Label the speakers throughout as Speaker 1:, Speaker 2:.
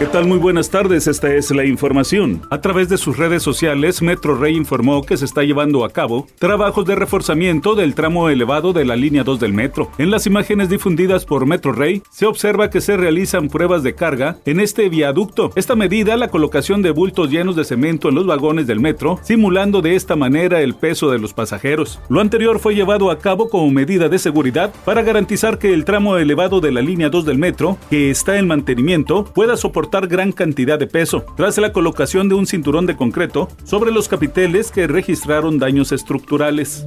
Speaker 1: ¿Qué tal? Muy buenas tardes, esta es la información. A través de sus redes sociales, Metro Rey informó que se está llevando a cabo trabajos de reforzamiento del tramo elevado de la línea 2 del metro. En las imágenes difundidas por Metro Rey, se observa que se realizan pruebas de carga en este viaducto. Esta medida, la colocación de bultos llenos de cemento en los vagones del metro, simulando de esta manera el peso de los pasajeros. Lo anterior fue llevado a cabo como medida de seguridad para garantizar que el tramo elevado de la línea 2 del metro, que está en mantenimiento, pueda soportar gran cantidad de peso, tras la colocación de un cinturón de concreto sobre los capiteles que registraron daños estructurales.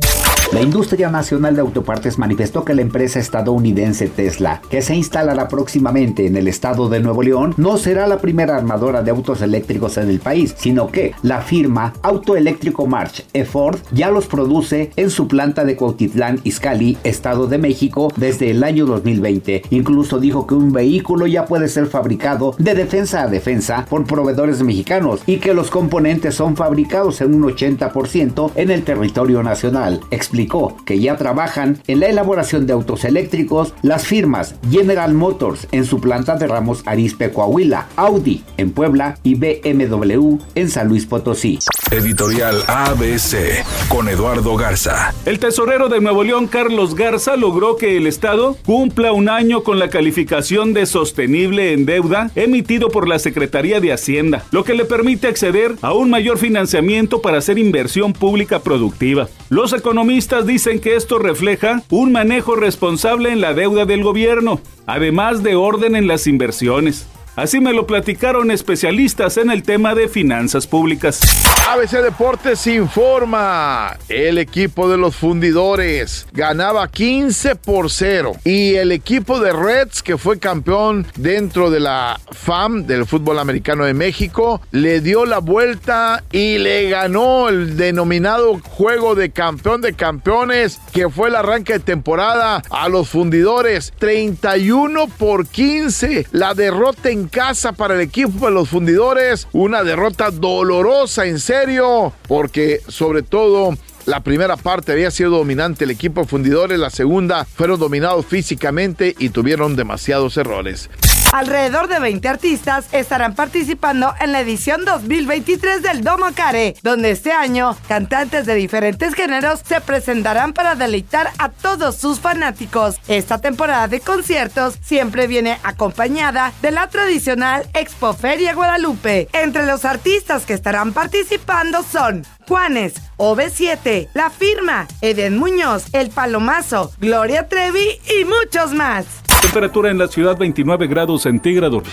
Speaker 2: La industria nacional de autopartes manifestó que la empresa estadounidense Tesla, que se instalará próximamente en el estado de Nuevo León, no será la primera armadora de autos eléctricos en el país, sino que la firma Autoeléctrico March E. Ford ya los produce en su planta de Cuautitlán, Izcalli, Estado de México, desde el año 2020. Incluso dijo que un vehículo ya puede ser fabricado de defensa a defensa por proveedores mexicanos y que los componentes son fabricados en un 80% en el territorio nacional. Explicó que ya trabajan en la elaboración de autos eléctricos las firmas General Motors en su planta de Ramos Arizpe, Coahuila, Audi en Puebla y BMW en San Luis Potosí.
Speaker 3: Editorial ABC con Eduardo Garza.
Speaker 1: El tesorero de Nuevo León, Carlos Garza, logró que el Estado cumpla un año con la calificación de sostenible en deuda emitido por la Secretaría de Hacienda, lo que le permite acceder a un mayor financiamiento para hacer inversión pública productiva. Los economistas dicen que esto refleja un manejo responsable en la deuda del gobierno, además de orden en las inversiones. Así me lo platicaron especialistas en el tema de finanzas públicas.
Speaker 4: ABC Deportes informa. El equipo de los fundidores ganaba 15 por 0. Y el equipo de Reds, que fue campeón dentro de la FAM del fútbol americano de México, le dio la vuelta y le ganó el denominado juego de campeón de campeones, que fue el arranque de temporada a los fundidores. 31 por 15. La derrota en casa para el equipo de los fundidores. Una derrota dolorosa, en serio, porque sobre todo la primera parte había sido dominante el equipo fundidores, la segunda fueron dominados físicamente y tuvieron demasiados errores.
Speaker 5: Alrededor de 20 artistas estarán participando en la edición 2023 del Domo Care, donde este año cantantes de diferentes géneros se presentarán para deleitar a todos sus fanáticos. Esta temporada de conciertos siempre viene acompañada de la tradicional Expo Feria Guadalupe. Entre los artistas que estarán participando son Juanes, OV7, La Firma, Eden Muñoz, El Palomazo, Gloria Trevi y muchos más.
Speaker 1: Temperatura en la ciudad 29 grados centígrados.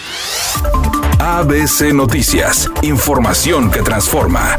Speaker 3: ABC Noticias. Información que transforma.